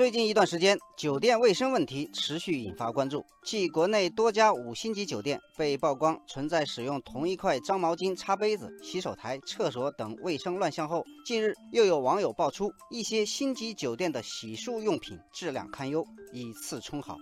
最近一段时间，酒店卫生问题持续引发关注。继国内多家五星级酒店被曝光存在使用同一块脏毛巾擦杯子、洗手台、厕所等卫生乱象后，近日又有网友爆出一些星级酒店的洗漱用品质量堪忧，以次充好。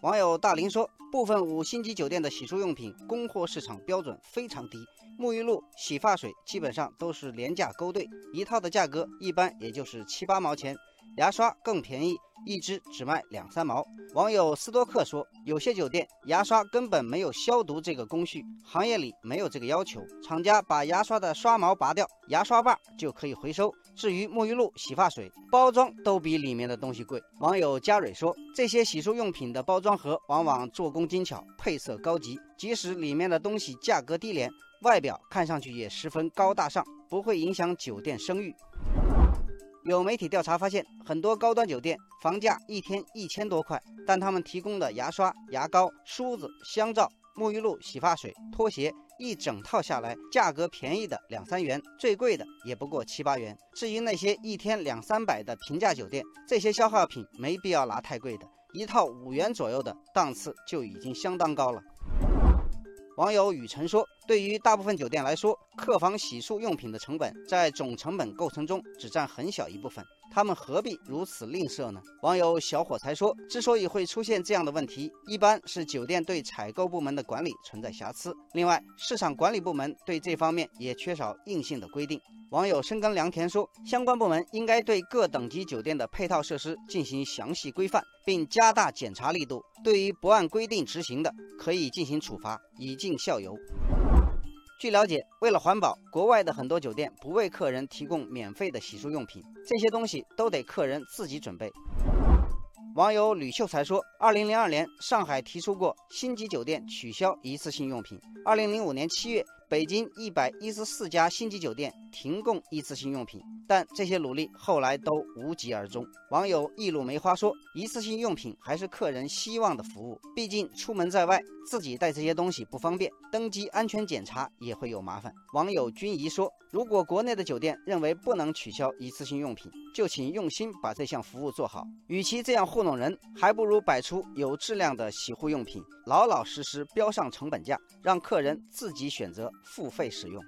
网友大林说，部分五星级酒店的洗漱用品供货市场标准非常低，沐浴露、洗发水基本上都是廉价勾兑，一套的价格一般也就是七八毛钱。牙刷更便宜，一支只卖两三毛。网友斯多克说，有些酒店牙刷根本没有消毒这个工序，行业里没有这个要求，厂家把牙刷的刷毛拔掉，牙刷把就可以回收。至于沐浴露、洗发水，包装都比里面的东西贵。网友嘉蕊说，这些洗漱用品的包装盒往往做工精巧，配色高级，即使里面的东西价格低廉，外表看上去也十分高大上，不会影响酒店声誉。有媒体调查发现，很多高端酒店房价一天一千多块，但他们提供的牙刷、牙膏、梳子、香皂、沐浴露、洗发水、拖鞋一整套下来，价格便宜的两三元，最贵的也不过七八元。至于那些一天两三百的平价酒店，这些消耗品没必要拿太贵的，一套五元左右的档次就已经相当高了。网友雨辰说：“对于大部分酒店来说，客房洗漱用品的成本在总成本构成中只占很小一部分。”他们何必如此吝啬呢？网友小火柴说：“之所以会出现这样的问题，一般是酒店对采购部门的管理存在瑕疵，另外市场管理部门对这方面也缺少硬性的规定。”网友深耕良田说：“相关部门应该对各等级酒店的配套设施进行详细规范，并加大检查力度，对于不按规定执行的，可以进行处罚，以儆效尤。”据了解，为了环保，国外的很多酒店不为客人提供免费的洗漱用品，这些东西都得客人自己准备。网友吕秀才说：“二零零二年，上海提出过星级酒店取消一次性用品。二零零五年七月，北京一百一十四家星级酒店停供一次性用品，但这些努力后来都无疾而终。”网友一路梅花说：“一次性用品还是客人希望的服务，毕竟出门在外，自己带这些东西不方便，登机安全检查也会有麻烦。”网友君怡说：“如果国内的酒店认为不能取消一次性用品，就请用心把这项服务做好。与其这样糊弄人，还不如摆出有质量的洗护用品，老老实实标上成本价，让客人自己选择付费使用。